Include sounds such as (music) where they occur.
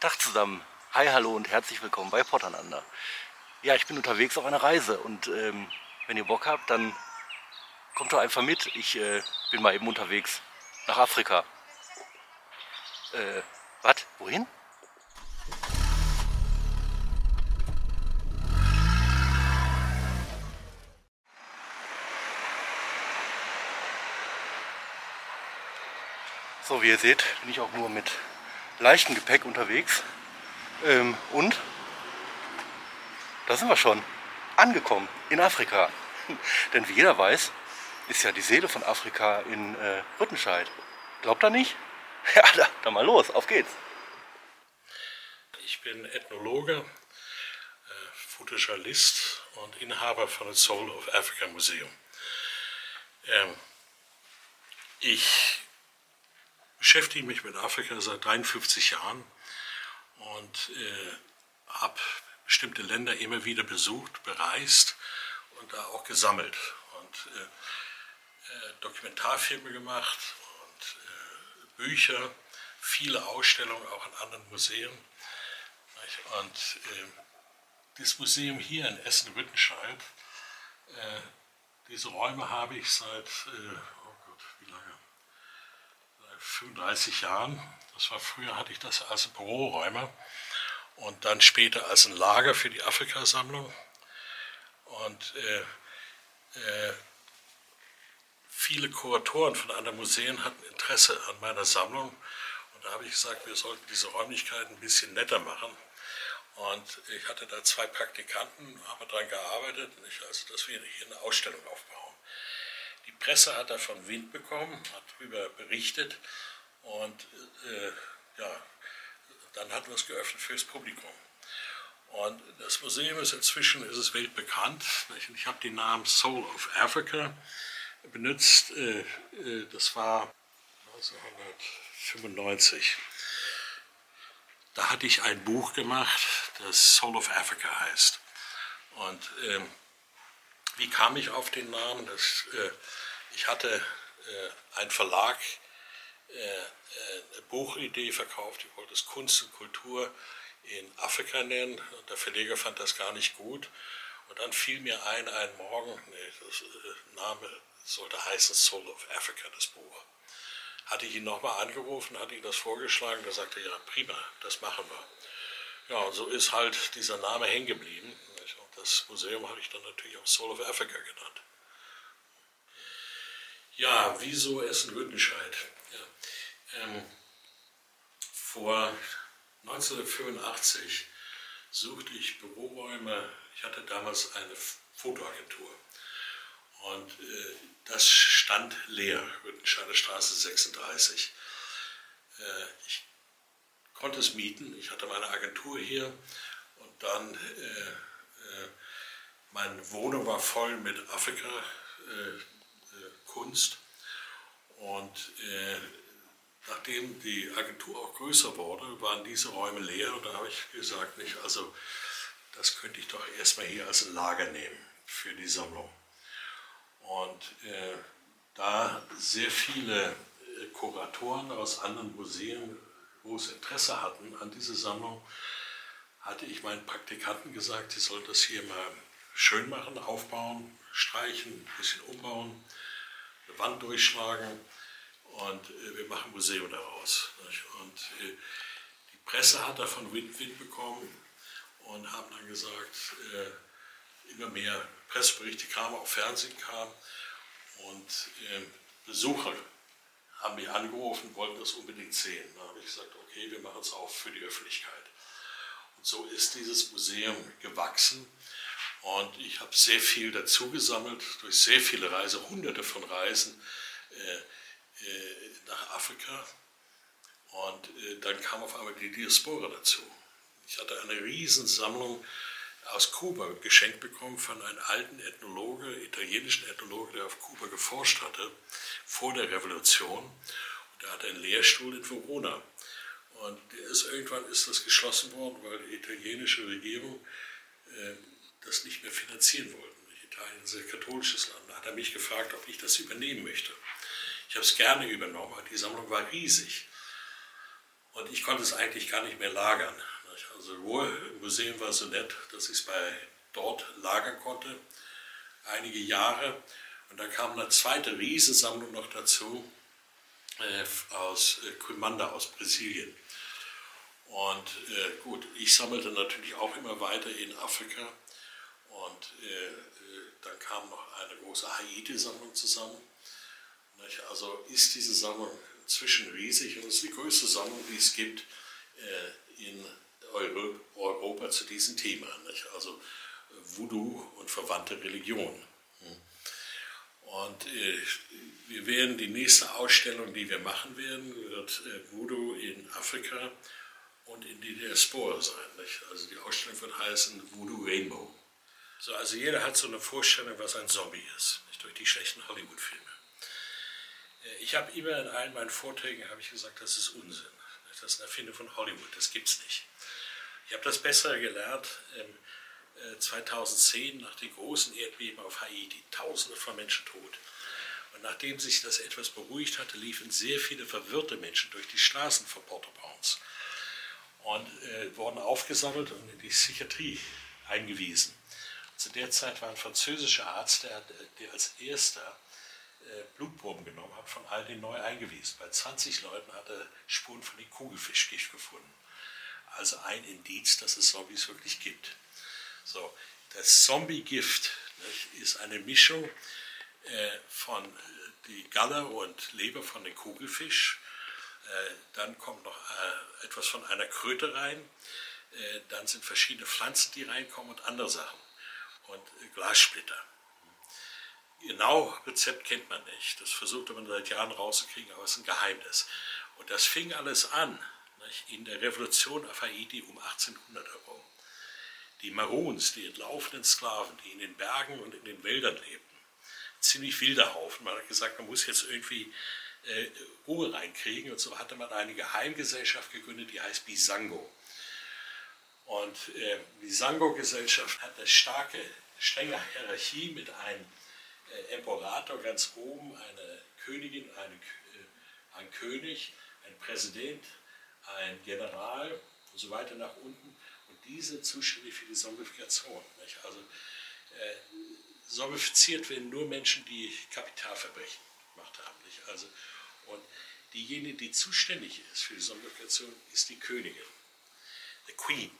Tag zusammen. Hi, hallo und herzlich willkommen bei Potternander. Ja, ich bin unterwegs auf einer Reise und ähm, wenn ihr Bock habt, dann kommt doch einfach mit. Ich äh, bin mal eben unterwegs nach Afrika. Äh, was? Wohin? So, wie ihr seht, bin ich auch nur mit leichtem Gepäck unterwegs. Ähm, und da sind wir schon angekommen in Afrika. (laughs) Denn wie jeder weiß, ist ja die Seele von Afrika in äh, Rüttenscheid. Glaubt ihr nicht? (laughs) Ja, da, dann mal los, auf geht's. Ich bin Ethnologe, äh, Fotojournalist und Inhaber von dem Soul of Africa Museum. Ähm, ich beschäftige mich mit Afrika seit 53 Jahren und äh, habe bestimmte Länder immer wieder besucht, bereist und da auch gesammelt und äh, äh, Dokumentarfilme gemacht und äh, Bücher, viele Ausstellungen auch in anderen Museen. Und äh, dieses Museum hier in Essen-Rüttenscheid, äh, diese Räume habe ich seit, 35 Jahren. Das war früher hatte ich das als Büroräume und dann später als ein Lager für die Afrikasammlung. Und äh, äh, viele Kuratoren von anderen Museen hatten Interesse an meiner Sammlung. Und da habe ich gesagt, wir sollten diese Räumlichkeiten ein bisschen netter machen. Und ich hatte da zwei Praktikanten, haben daran gearbeitet, also dass wir hier eine Ausstellung aufbauen. Presse hat davon Wind bekommen, hat darüber berichtet und äh, ja, dann hatten wir es geöffnet fürs Publikum. Und das Museum ist inzwischen ist es weltbekannt. Ich habe den Namen Soul of Africa benutzt. Äh, äh, das war 1995. Da hatte ich ein Buch gemacht, das Soul of Africa heißt. Und ähm, wie kam ich auf den Namen? Das, äh, ich hatte äh, einen Verlag äh, äh, eine Buchidee verkauft, ich wollte es Kunst und Kultur in Afrika nennen. Und der Verleger fand das gar nicht gut. Und dann fiel mir ein, einen Morgen, nee, das äh, Name sollte heißen Soul of Africa, das Buch. Hatte ich ihn nochmal angerufen, hatte ihm das vorgeschlagen, da sagte er, ja prima, das machen wir. Ja, und so ist halt dieser Name hängen geblieben. Das Museum habe ich dann natürlich auch Soul of Africa genannt. Ja, wieso Essen-Rüttenscheid? Ja, ähm, vor 1985 suchte ich Büroräume. Ich hatte damals eine Fotoagentur. Und äh, das stand leer, Rüttenscheider Straße 36. Äh, ich konnte es mieten. Ich hatte meine Agentur hier und dann äh, äh, meine Wohnung war voll mit Afrika-Kunst. Äh, und äh, nachdem die Agentur auch größer wurde, waren diese Räume leer. Und da habe ich gesagt, nicht, also das könnte ich doch erstmal hier als Lager nehmen für die Sammlung. Und äh, da sehr viele äh, Kuratoren aus anderen Museen großes Interesse hatten an dieser Sammlung, hatte ich meinen Praktikanten gesagt, sie sollen das hier mal schön machen, aufbauen, streichen, ein bisschen umbauen, Wand durchschlagen und äh, wir machen ein Museum daraus. Und äh, die Presse hat davon Wind, Wind bekommen und haben dann gesagt, äh, immer mehr Presseberichte kamen, auch Fernsehen kam und äh, Besucher haben mich angerufen, wollten das unbedingt sehen. Da habe ich gesagt, okay, wir machen es auch für die Öffentlichkeit. Und so ist dieses Museum gewachsen. Und ich habe sehr viel dazu gesammelt, durch sehr viele Reisen, hunderte von Reisen äh, äh, nach Afrika. Und äh, dann kam auf einmal die Diaspora dazu. Ich hatte eine Riesensammlung aus Kuba geschenkt bekommen von einem alten Ethnologe, italienischen Ethnologe, der auf Kuba geforscht hatte, vor der Revolution. Und der hatte einen Lehrstuhl in Verona. Und ist, irgendwann ist das geschlossen worden, weil die italienische Regierung äh, das nicht mehr finanzieren wollte. Italien ist ein sehr katholisches Land. Da hat er mich gefragt, ob ich das übernehmen möchte. Ich habe es gerne übernommen, die Sammlung war riesig. Und ich konnte es eigentlich gar nicht mehr lagern. Also im Museum war so nett, dass ich es bei dort lagern konnte, einige Jahre. Und da kam eine zweite Riesensammlung noch dazu äh, aus äh, Quimanda, aus Brasilien. Und äh, gut, ich sammelte natürlich auch immer weiter in Afrika. Und äh, äh dann kam noch eine große Haiti-Sammlung zusammen. Also ist diese Sammlung inzwischen riesig und es ist die größte Sammlung, die es gibt äh, in Europa zu diesem Thema. Also Voodoo und verwandte Religionen. Und äh, wir werden die nächste Ausstellung, die wir machen werden, wird äh, Voodoo in Afrika und in die Diaspora sein. Nicht? Also die Ausstellung wird heißen Voodoo Rainbow. So, also jeder hat so eine Vorstellung, was ein Zombie ist, nicht? durch die schlechten Hollywood-Filme. Äh, ich habe immer in allen meinen Vorträgen ich gesagt, das ist Unsinn. Das ist eine Erfindung von Hollywood, das gibt es nicht. Ich habe das besser gelernt. Ähm, 2010 nach den großen Erdbeben auf Haiti, tausende von Menschen tot. Und nachdem sich das etwas beruhigt hatte, liefen sehr viele verwirrte Menschen durch die Straßen von Port-au-Prince und äh, wurden aufgesammelt und in die Psychiatrie eingewiesen. Zu der Zeit war ein französischer Arzt, der, der als erster äh, Blutproben genommen hat, von all den neu eingewiesen. Bei 20 Leuten hat er Spuren von dem Kugelfischgift gefunden. Also ein Indiz, dass es Zombies wirklich gibt. So, das Zombie-Gift ist eine Mischung äh, von die Galle und Leber von dem Kugelfisch. Äh, dann kommt noch äh, etwas von einer Kröte rein. Äh, dann sind verschiedene Pflanzen, die reinkommen und andere Sachen. Und Glassplitter. Genau Rezept kennt man nicht. Das versuchte man seit Jahren rauszukriegen, aber es ist ein Geheimnis. Und das fing alles an nicht, in der Revolution auf Haiti um 1800 herum die Maroons, die entlaufenen Sklaven, die in den Bergen und in den Wäldern lebten. Ziemlich wilder Haufen. Man hat gesagt, man muss jetzt irgendwie äh, Ruhe reinkriegen. Und so hatte man eine Geheimgesellschaft gegründet, die heißt Bisango. Und äh, die Sango-Gesellschaft hat eine starke, strenge Hierarchie mit einem äh, Imperator ganz oben, eine Königin, eine, äh, ein König, ein Präsident, ein General und so weiter nach unten diese zuständig für die Zombifikation. Nicht? Also äh, zombifiziert werden nur Menschen, die Kapitalverbrechen gemacht haben. Nicht? Also, und diejenige, die zuständig ist für die Zombifikation, ist die Königin, the Queen.